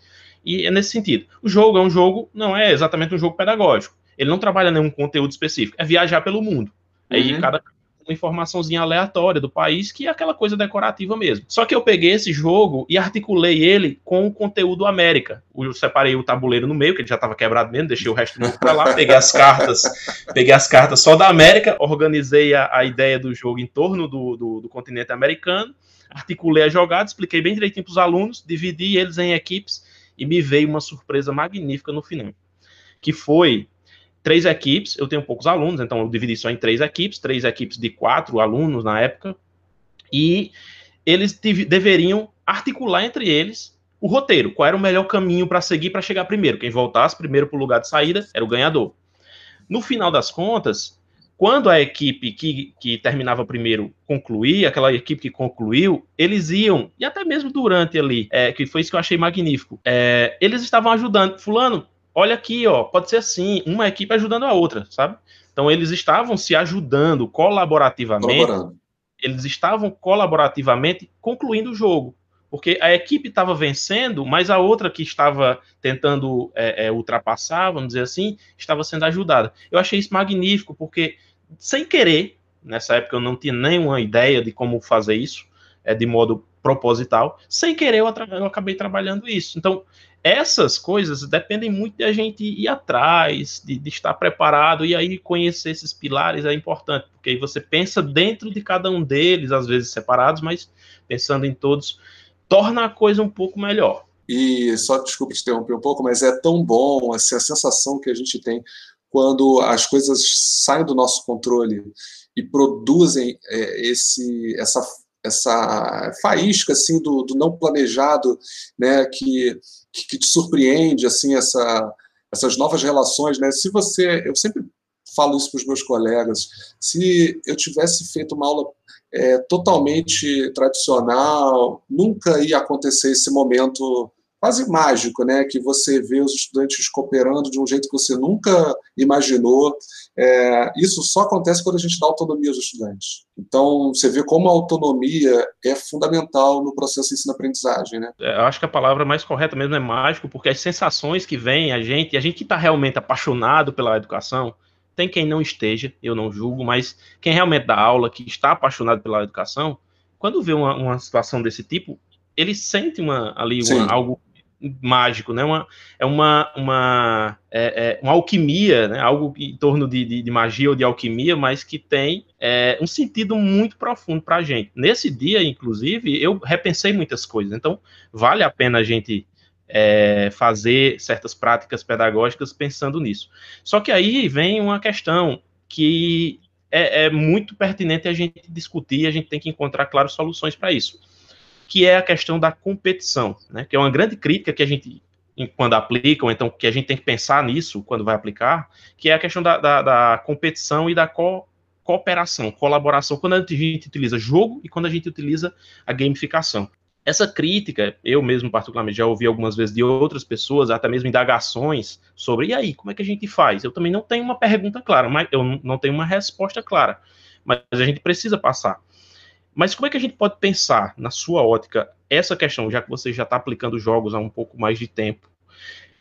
[SPEAKER 1] E é nesse sentido. O jogo é um jogo, não é exatamente um jogo pedagógico. Ele não trabalha nenhum conteúdo específico, é viajar pelo mundo. Aí uhum. cada uma informaçãozinha aleatória do país, que é aquela coisa decorativa mesmo. Só que eu peguei esse jogo e articulei ele com o conteúdo América. Eu separei o tabuleiro no meio, que ele já estava quebrado mesmo, deixei o resto do para lá, peguei as cartas, peguei as cartas só da América, organizei a, a ideia do jogo em torno do, do, do continente americano, articulei a jogada, expliquei bem direitinho para os alunos, dividi eles em equipes e me veio uma surpresa magnífica no final. Que foi três equipes, eu tenho poucos alunos, então eu dividi só em três equipes, três equipes de quatro alunos na época, e eles deveriam articular entre eles o roteiro, qual era o melhor caminho para seguir para chegar primeiro. Quem voltasse primeiro para o lugar de saída era o ganhador. No final das contas, quando a equipe que, que terminava primeiro concluía, aquela equipe que concluiu, eles iam, e até mesmo durante ali, é, que foi isso que eu achei magnífico, é, eles estavam ajudando. Fulano, olha aqui, ó, pode ser assim, uma equipe ajudando a outra, sabe? Então eles estavam se ajudando colaborativamente. Eles estavam colaborativamente concluindo o jogo porque a equipe estava vencendo, mas a outra que estava tentando é, é, ultrapassar, vamos dizer assim, estava sendo ajudada. Eu achei isso magnífico, porque sem querer, nessa época eu não tinha nenhuma ideia de como fazer isso, é, de modo proposital, sem querer eu, eu acabei trabalhando isso. Então, essas coisas dependem muito de a gente ir atrás, de, de, estar preparado, e aí conhecer esses pilares é importante, porque aí você pensa dentro de cada um deles, às vezes separados, mas pensando em todos torna a coisa um pouco melhor.
[SPEAKER 2] E só desculpa te interromper um pouco, mas é tão bom assim, a sensação que a gente tem quando as coisas saem do nosso controle e produzem é, esse essa essa faísca assim do, do não planejado, né, que, que, te surpreende assim essa essas novas relações, né? Se você, eu sempre falo isso para os meus colegas, se eu tivesse feito uma aula é, totalmente tradicional, nunca ia acontecer esse momento quase mágico, né, que você vê os estudantes cooperando de um jeito que você nunca imaginou. É, isso só acontece quando a gente dá autonomia aos estudantes. Então, você vê como a autonomia é fundamental no processo de ensino-aprendizagem, né?
[SPEAKER 1] É, eu acho que a palavra mais correta mesmo é mágico, porque as sensações que vêm a gente, a gente que está realmente apaixonado pela educação, tem quem não esteja, eu não julgo, mas quem realmente dá aula, que está apaixonado pela educação, quando vê uma, uma situação desse tipo, ele sente uma, ali uma, algo mágico, né? Uma, é uma, uma, é, é uma alquimia, né? algo em torno de, de, de, magia ou de alquimia, mas que tem é, um sentido muito profundo para a gente. Nesse dia, inclusive, eu repensei muitas coisas, então vale a pena a gente é, fazer certas práticas pedagógicas pensando nisso. Só que aí vem uma questão que é, é muito pertinente a gente discutir, a gente tem que encontrar, claro, soluções para isso, que é a questão da competição, né, que é uma grande crítica que a gente, quando aplica, ou então que a gente tem que pensar nisso quando vai aplicar, que é a questão da, da, da competição e da co cooperação, colaboração, quando a gente utiliza jogo e quando a gente utiliza a gamificação. Essa crítica, eu mesmo particularmente já ouvi algumas vezes de outras pessoas, até mesmo indagações sobre, e aí, como é que a gente faz? Eu também não tenho uma pergunta clara, mas eu não tenho uma resposta clara, mas a gente precisa passar. Mas como é que a gente pode pensar, na sua ótica, essa questão, já que você já está aplicando jogos há um pouco mais de tempo,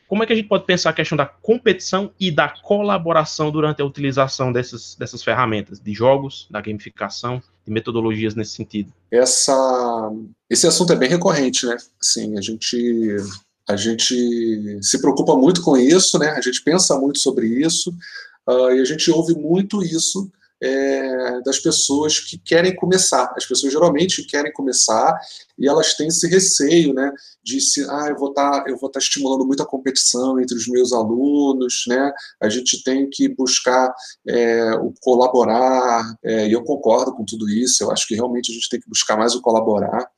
[SPEAKER 1] como é que a gente pode pensar a questão da competição e da colaboração durante a utilização dessas, dessas ferramentas, de jogos, da gamificação, de metodologias nesse sentido?
[SPEAKER 2] Essa, esse assunto é bem recorrente, né? Assim, a gente, a gente se preocupa muito com isso, né? A gente pensa muito sobre isso uh, e a gente ouve muito isso é, das pessoas que querem começar. As pessoas geralmente querem começar e elas têm esse receio, né, de se, ah, eu vou estar, tá, eu vou estar tá estimulando muita competição entre os meus alunos, né? A gente tem que buscar é, o colaborar. É, e eu concordo com tudo isso. Eu acho que realmente a gente tem que buscar mais o colaborar.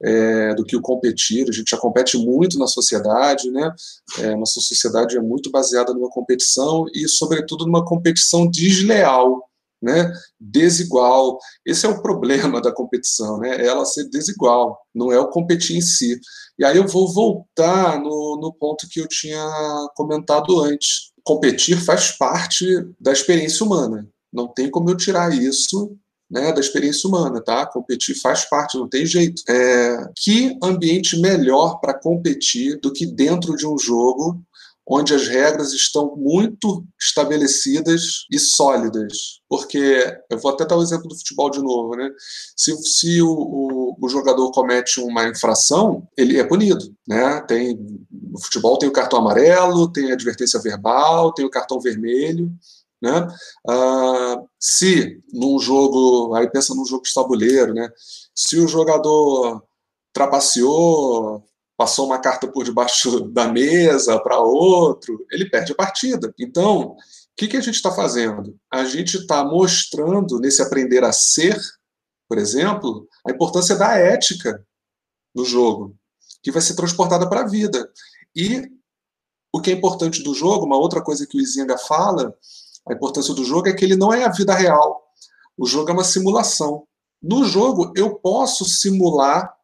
[SPEAKER 2] É, do que o competir. A gente já compete muito na sociedade, né? É, nossa sociedade é muito baseada numa competição e, sobretudo, numa competição desleal né, desigual. Esse é o problema da competição, né, é ela ser desigual, não é o competir em si. E aí eu vou voltar no, no ponto que eu tinha comentado antes. Competir faz parte da experiência humana. Não tem como eu tirar isso né, da experiência humana, tá? Competir faz parte, não tem jeito. É, que ambiente melhor para competir do que dentro de um jogo onde as regras estão muito estabelecidas e sólidas. Porque, eu vou até dar o exemplo do futebol de novo, né? Se, se o, o, o jogador comete uma infração, ele é punido, né? Tem, no futebol tem o cartão amarelo, tem a advertência verbal, tem o cartão vermelho, né? Ah, se num jogo, aí pensa num jogo de tabuleiro, né? Se o jogador trapaceou, passou uma carta por debaixo da mesa para outro, ele perde a partida. Então, o que, que a gente está fazendo? A gente está mostrando, nesse aprender a ser, por exemplo, a importância da ética. no jogo, que vai ser transportada para a vida. E o que é importante do jogo, uma outra coisa que o Izinga fala, a importância do jogo é que ele não é a vida real. O jogo é uma simulação. No jogo, eu posso simular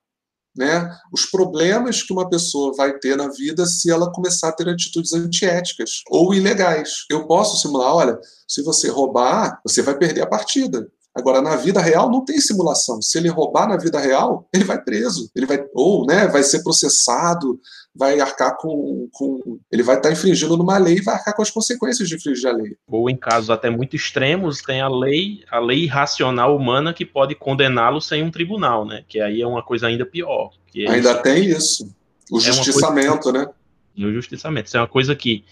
[SPEAKER 2] né, os problemas que uma pessoa vai ter na vida se ela começar a ter atitudes antiéticas ou ilegais. Eu posso simular, olha, se você roubar, você vai perder a partida. Agora, na vida real, não tem simulação. Se ele roubar na vida real, ele vai preso. Ele vai, ou né, vai ser processado, vai arcar com. com ele vai estar infringindo numa lei e vai arcar com as consequências de infringir a lei.
[SPEAKER 1] Ou em casos até muito extremos, tem a lei, a lei irracional humana que pode condená-lo sem um tribunal, né? Que aí é uma coisa ainda pior.
[SPEAKER 2] ainda isso, tem isso. O é justiçamento, coisa, né?
[SPEAKER 1] E o justiçamento. Isso é uma coisa que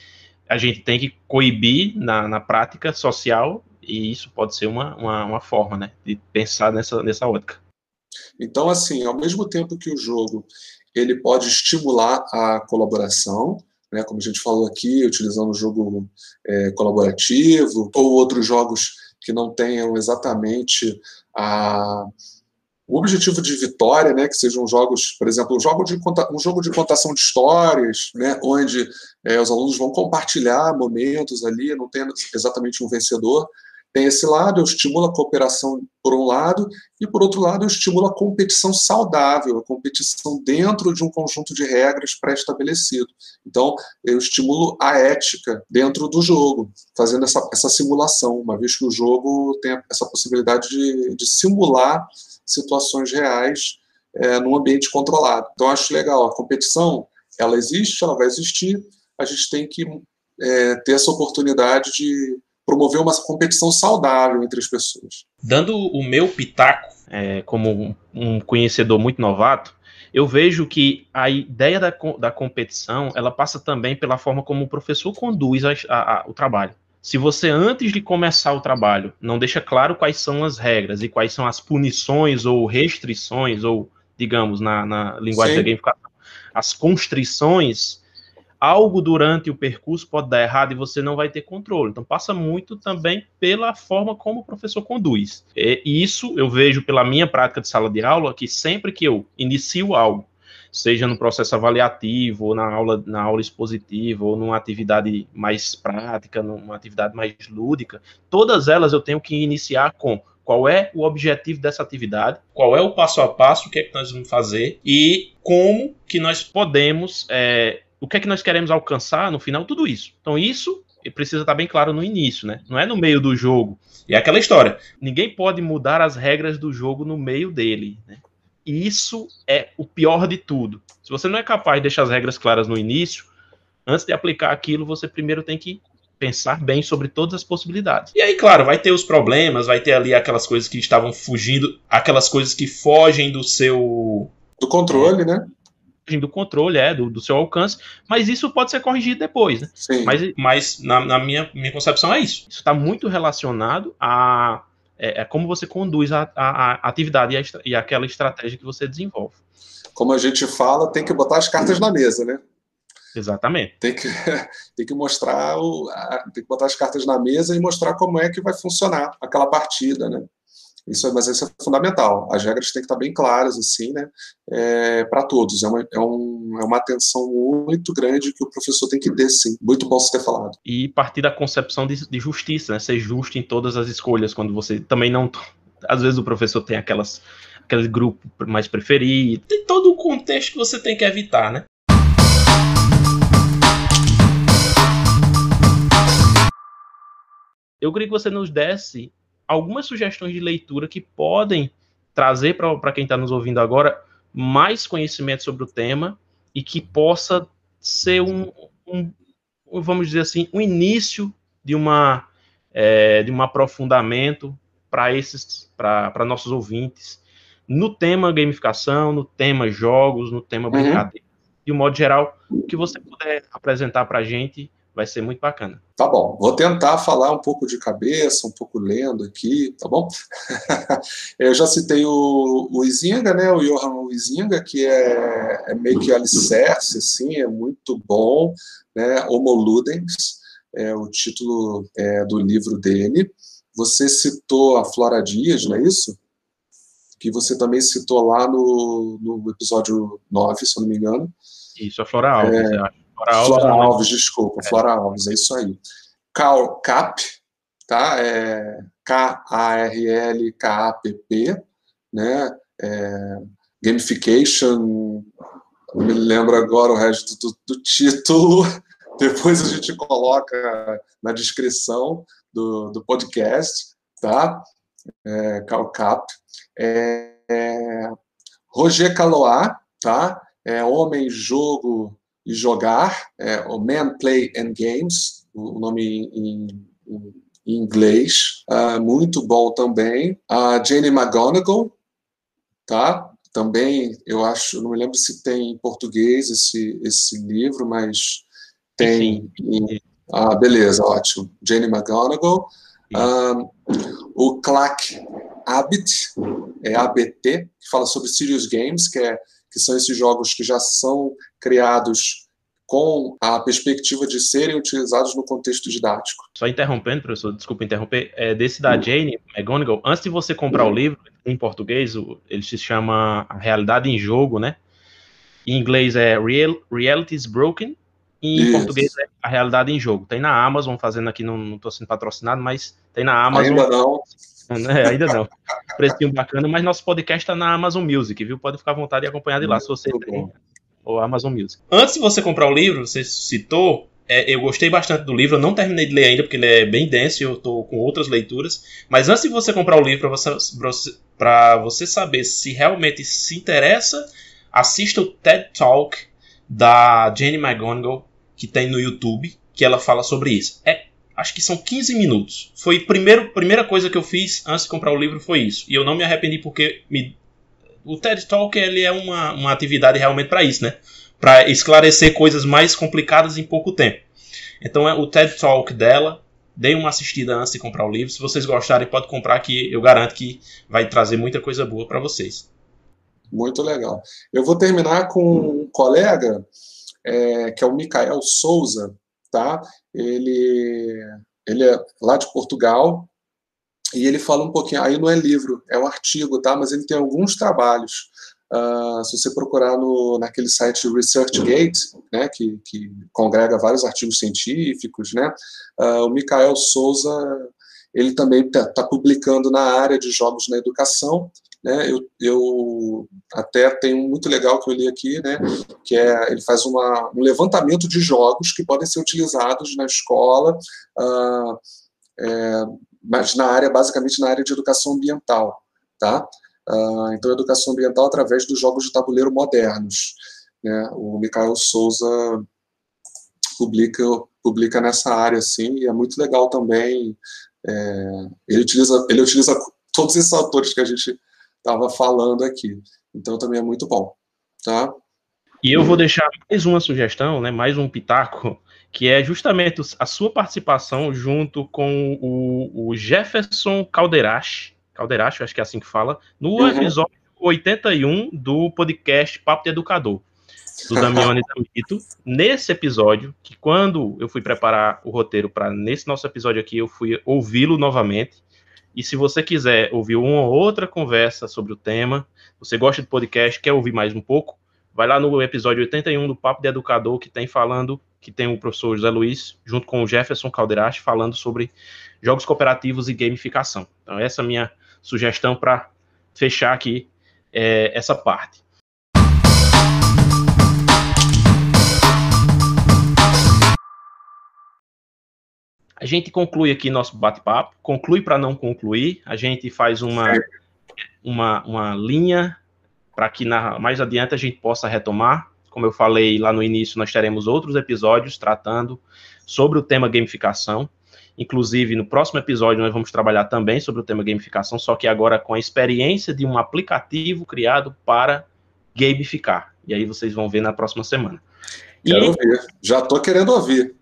[SPEAKER 1] a gente tem que coibir na, na prática social e isso pode ser uma, uma, uma, forma né, de pensar nessa, nessa ótica.
[SPEAKER 2] Então, assim, ao mesmo tempo que o jogo ele pode estimular a colaboração, né, como a gente falou aqui, utilizando o jogo é, colaborativo, ou outros jogos que não tenham exatamente a, o objetivo de vitória, né, que sejam jogos, por exemplo, um jogo de, um jogo de contação de histórias, né, onde é, os alunos vão compartilhar momentos ali, não tem exatamente um vencedor, tem esse lado, eu estimulo a cooperação por um lado, e por outro lado, eu estimulo a competição saudável, a competição dentro de um conjunto de regras pré-estabelecido. Então, eu estimulo a ética dentro do jogo, fazendo essa, essa simulação, uma vez que o jogo tem essa possibilidade de, de simular situações reais é, num ambiente controlado. Então, acho legal. A competição, ela existe, ela vai existir, a gente tem que é, ter essa oportunidade de promover uma competição saudável entre as pessoas.
[SPEAKER 1] Dando o meu pitaco, é, como um conhecedor muito novato, eu vejo que a ideia da, da competição ela passa também pela forma como o professor conduz a, a, a, o trabalho. Se você, antes de começar o trabalho, não deixa claro quais são as regras e quais são as punições ou restrições, ou, digamos, na, na linguagem Sim. da gamificação, as constrições algo durante o percurso pode dar errado e você não vai ter controle. Então passa muito também pela forma como o professor conduz. E isso eu vejo pela minha prática de sala de aula que sempre que eu inicio algo, seja no processo avaliativo, ou na aula, na aula expositiva, ou numa atividade mais prática, numa atividade mais lúdica, todas elas eu tenho que iniciar com qual é o objetivo dessa atividade, qual é o passo a passo, o que é que nós vamos fazer e como que nós podemos é, o que é que nós queremos alcançar no final, tudo isso. Então, isso precisa estar bem claro no início, né? Não é no meio do jogo. E é aquela história: ninguém pode mudar as regras do jogo no meio dele, né? E isso é o pior de tudo. Se você não é capaz de deixar as regras claras no início, antes de aplicar aquilo, você primeiro tem que pensar bem sobre todas as possibilidades. E aí, claro, vai ter os problemas, vai ter ali aquelas coisas que estavam fugindo, aquelas coisas que fogem do seu.
[SPEAKER 2] Do controle, é, né?
[SPEAKER 1] Do controle, é, do, do, seu alcance, mas isso pode ser corrigido depois, né? Sim. Mas, mas na, na minha, minha concepção é isso. Isso está muito relacionado a é, é, como você conduz a, a, a atividade e, a, e aquela estratégia que você desenvolve.
[SPEAKER 2] Como a gente fala, tem que botar as cartas na mesa, né?
[SPEAKER 1] Exatamente.
[SPEAKER 2] Tem que, tem que mostrar, o, tem que botar as cartas na mesa e mostrar como é que vai funcionar aquela partida, né? Isso, mas isso é fundamental. As regras têm que estar bem claras, assim, né, é, para todos. É uma, é, um, é uma atenção muito grande que o professor tem que ter, sim. Muito bom você ter falado.
[SPEAKER 1] E partir da concepção de, de justiça, né, ser justo em todas as escolhas, quando você também não. Às vezes o professor tem aquelas, aquele grupo mais preferido. Tem todo o contexto que você tem que evitar, né? Eu queria que você nos desse algumas sugestões de leitura que podem trazer para quem está nos ouvindo agora mais conhecimento sobre o tema e que possa ser um, um vamos dizer assim, um início de uma é, de um aprofundamento para esses para nossos ouvintes no tema gamificação, no tema jogos, no tema uhum. brincadeira. De um modo geral, o que você puder apresentar para a gente vai ser muito bacana.
[SPEAKER 2] Tá bom, vou tentar falar um pouco de cabeça, um pouco lendo aqui, tá bom? Eu já citei o, o Izinga, né, o Johan Izinga, que é, é meio que alicerce, assim, é muito bom, né, Homo Ludens, é o título é, do livro dele. Você citou a Flora Dias, não é isso? que você também citou lá no, no episódio 9, se eu não me engano.
[SPEAKER 1] Isso, a Flora Alves. É,
[SPEAKER 2] Flora Alves, Flora Alves desculpa, é. Flora Alves, é isso aí. Cal Cap, tá? É K-A-R-L-K-A-P-P, né? É, gamification, não me lembro agora o resto do, do título, depois a gente coloca na descrição do, do podcast, tá? É, CalCap. É, é, Roger Calois, tá? É Homem, Jogo Jogar, é o Man, Play and Games, o nome em, em, em inglês, uh, muito bom também. A Jane McGonigal, tá? Também, eu acho, não me lembro se tem em português esse, esse livro, mas tem. Em, ah, beleza, ótimo. Jane McGonigal. Um, o Clark Abbott, é ABT, que fala sobre Serious Games, que, é, que são esses jogos que já são criados com a perspectiva de serem utilizados no contexto didático.
[SPEAKER 1] Só interrompendo, professor, desculpa interromper, é desse da Jane McGonigal, antes de você comprar o livro, em português, ele se chama A Realidade em Jogo, né? Em inglês é Real, Reality is Broken, e em Isso. português é A Realidade em Jogo. Tem na Amazon, fazendo aqui, não estou sendo patrocinado, mas tem na Amazon.
[SPEAKER 2] Ainda não.
[SPEAKER 1] É, ainda não. Precinho bacana, mas nosso podcast está na Amazon Music, viu? Pode ficar à vontade e acompanhar de lá, se você tem o Amazon Music. Antes de você comprar o livro, você citou, é, eu gostei bastante do livro, eu não terminei de ler ainda, porque ele é bem denso e eu estou com outras leituras. Mas antes de você comprar o livro, para você, você saber se realmente se interessa, assista o TED Talk da Jane McGonigal, que tem no YouTube, que ela fala sobre isso. É, acho que são 15 minutos. Foi a primeira coisa que eu fiz antes de comprar o livro foi isso. E eu não me arrependi porque me, o TED Talk ele é uma, uma atividade realmente para isso, né? Para esclarecer coisas mais complicadas em pouco tempo. Então é o TED Talk dela. Deem uma assistida antes de comprar o livro. Se vocês gostarem, pode comprar que eu garanto que vai trazer muita coisa boa para vocês.
[SPEAKER 2] Muito legal. Eu vou terminar com um colega é, que é o Micael Souza, tá? Ele, ele é lá de Portugal e ele fala um pouquinho. Aí não é livro, é um artigo, tá? Mas ele tem alguns trabalhos. Uh, se você procurar no, naquele site ResearchGate, né, que, que congrega vários artigos científicos, né, uh, o Micael Souza ele também está tá publicando na área de jogos na educação né? Eu, eu até tenho um muito legal que eu li aqui, né? Que é ele faz uma, um levantamento de jogos que podem ser utilizados na escola, uh, é, mas na área basicamente na área de educação ambiental, tá? Uh, então educação ambiental através dos jogos de tabuleiro modernos, né? O Michael Souza publica publica nessa área assim e é muito legal também. É, ele utiliza ele utiliza todos esses autores que a gente estava falando aqui. Então também é muito bom, tá?
[SPEAKER 1] E eu vou deixar mais uma sugestão, né, mais um pitaco, que é justamente a sua participação junto com o, o Jefferson Calderache, Calderache, acho que é assim que fala, no uhum. episódio 81 do podcast Papo de Educador, do Damione Damito. Nesse episódio, que quando eu fui preparar o roteiro para nesse nosso episódio aqui, eu fui ouvi-lo novamente. E se você quiser ouvir uma ou outra conversa sobre o tema, você gosta de podcast, quer ouvir mais um pouco, vai lá no episódio 81 do Papo de Educador, que tem falando, que tem o professor José Luiz, junto com o Jefferson Calderache, falando sobre jogos cooperativos e gamificação. Então, essa é a minha sugestão para fechar aqui é, essa parte. A gente conclui aqui nosso bate-papo, conclui para não concluir, a gente faz uma, uma, uma linha para que na, mais adiante a gente possa retomar. Como eu falei lá no início, nós teremos outros episódios tratando sobre o tema gamificação. Inclusive, no próximo episódio, nós vamos trabalhar também sobre o tema gamificação, só que agora com a experiência de um aplicativo criado para gamificar. E aí vocês vão ver na próxima semana.
[SPEAKER 2] Quero e... ouvir. Já estou querendo ouvir.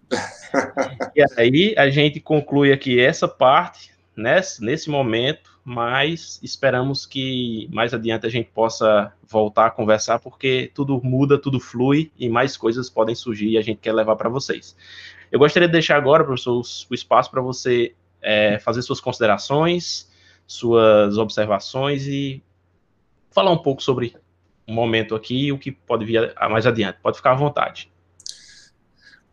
[SPEAKER 1] e aí a gente conclui aqui essa parte nesse, nesse momento, mas esperamos que mais adiante a gente possa voltar a conversar, porque tudo muda, tudo flui e mais coisas podem surgir e a gente quer levar para vocês. Eu gostaria de deixar agora, professor, o espaço para você é, fazer suas considerações, suas observações e falar um pouco sobre o momento aqui e o que pode vir mais adiante. Pode ficar à vontade.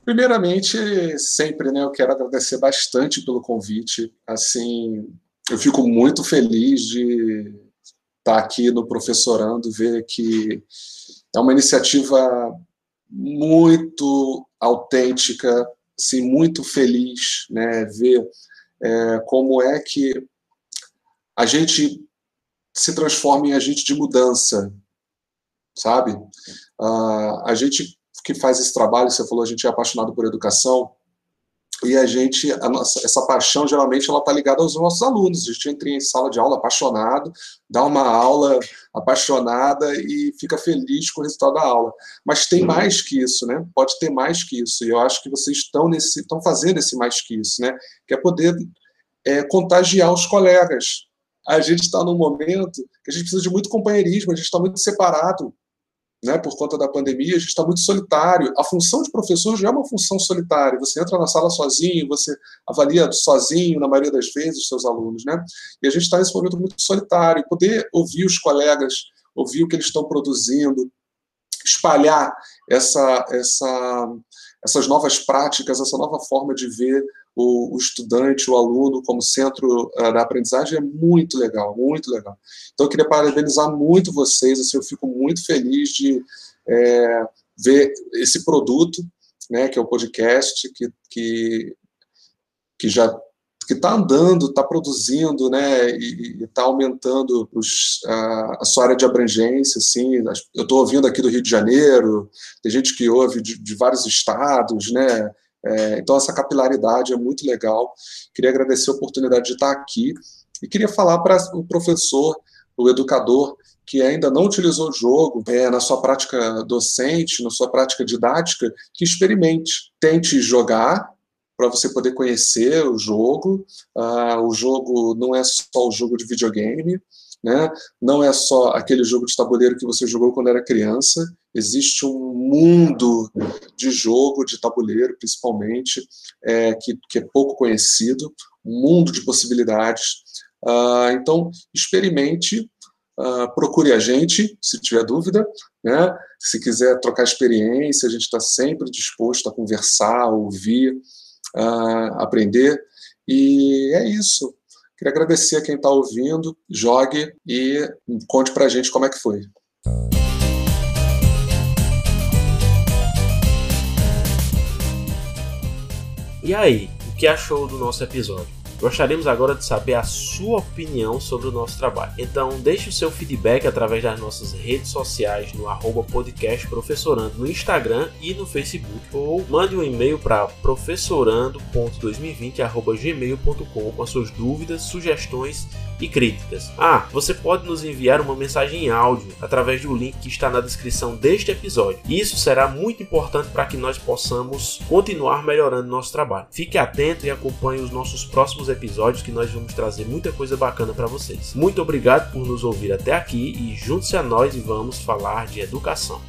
[SPEAKER 2] Primeiramente, sempre, né, eu quero agradecer bastante pelo convite. Assim, eu fico muito feliz de estar aqui no Professorando, ver que é uma iniciativa muito autêntica, assim, muito feliz, né, ver é, como é que a gente se transforma em agente de mudança, sabe? Uh, a gente que faz esse trabalho, você falou, a gente é apaixonado por educação, e a gente, a nossa, essa paixão geralmente ela está ligada aos nossos alunos. A gente entra em sala de aula apaixonado, dá uma aula apaixonada e fica feliz com o resultado da aula. Mas tem uhum. mais que isso, né? Pode ter mais que isso. E eu acho que vocês estão nesse, estão fazendo esse mais que isso, né? Que é poder é, contagiar os colegas. A gente está num momento que a gente precisa de muito companheirismo. A gente está muito separado né, por conta da pandemia, a gente está muito solitário. A função de professor já é uma função solitária. Você entra na sala sozinho, você avalia sozinho, na maioria das vezes, seus alunos. Né? E a gente está nesse momento muito solitário. Poder ouvir os colegas, ouvir o que eles estão produzindo, espalhar essa, essa, essas novas práticas, essa nova forma de ver o, o estudante, o aluno como centro uh, da aprendizagem é muito legal, muito legal. Então eu queria parabenizar muito vocês, assim, eu fico muito feliz de é, ver esse produto, né, que é o podcast, que, que, que já que está andando, está produzindo, né, e está aumentando os, a, a, sua área de abrangência, assim, eu estou ouvindo aqui do Rio de Janeiro, tem gente que ouve de, de vários estados, né, é, então, essa capilaridade é muito legal. Queria agradecer a oportunidade de estar aqui e queria falar para o professor, o educador, que ainda não utilizou o jogo é, na sua prática docente, na sua prática didática, que experimente. Tente jogar para você poder conhecer o jogo. Ah, o jogo não é só o jogo de videogame, né? Não é só aquele jogo de tabuleiro que você jogou quando era criança. Existe um mundo de jogo de tabuleiro, principalmente, é, que, que, é pouco conhecido, um mundo de possibilidades. Uh, então, experimente, uh, procure a gente, se tiver dúvida, né? Se quiser trocar experiência, a gente está sempre disposto a conversar, ouvir, uh, aprender. E é isso. Queria agradecer a quem está ouvindo, jogue e conte para a gente como é que foi.
[SPEAKER 1] E aí, o que achou do nosso episódio? Gostaríamos agora de saber a sua opinião sobre o nosso trabalho. Então, deixe o seu feedback através das nossas redes sociais no arroba podcast professorando no Instagram e no Facebook ou mande um e-mail para professorando.2020.gmail.com com as suas dúvidas, sugestões e críticas. Ah, você pode nos enviar uma mensagem em áudio através do link que está na descrição deste episódio. Isso será muito importante para que nós possamos continuar melhorando nosso trabalho. Fique atento e acompanhe os nossos próximos episódios que nós vamos trazer muita coisa bacana para vocês. Muito obrigado por nos ouvir até aqui e junte-se a nós e vamos falar de educação.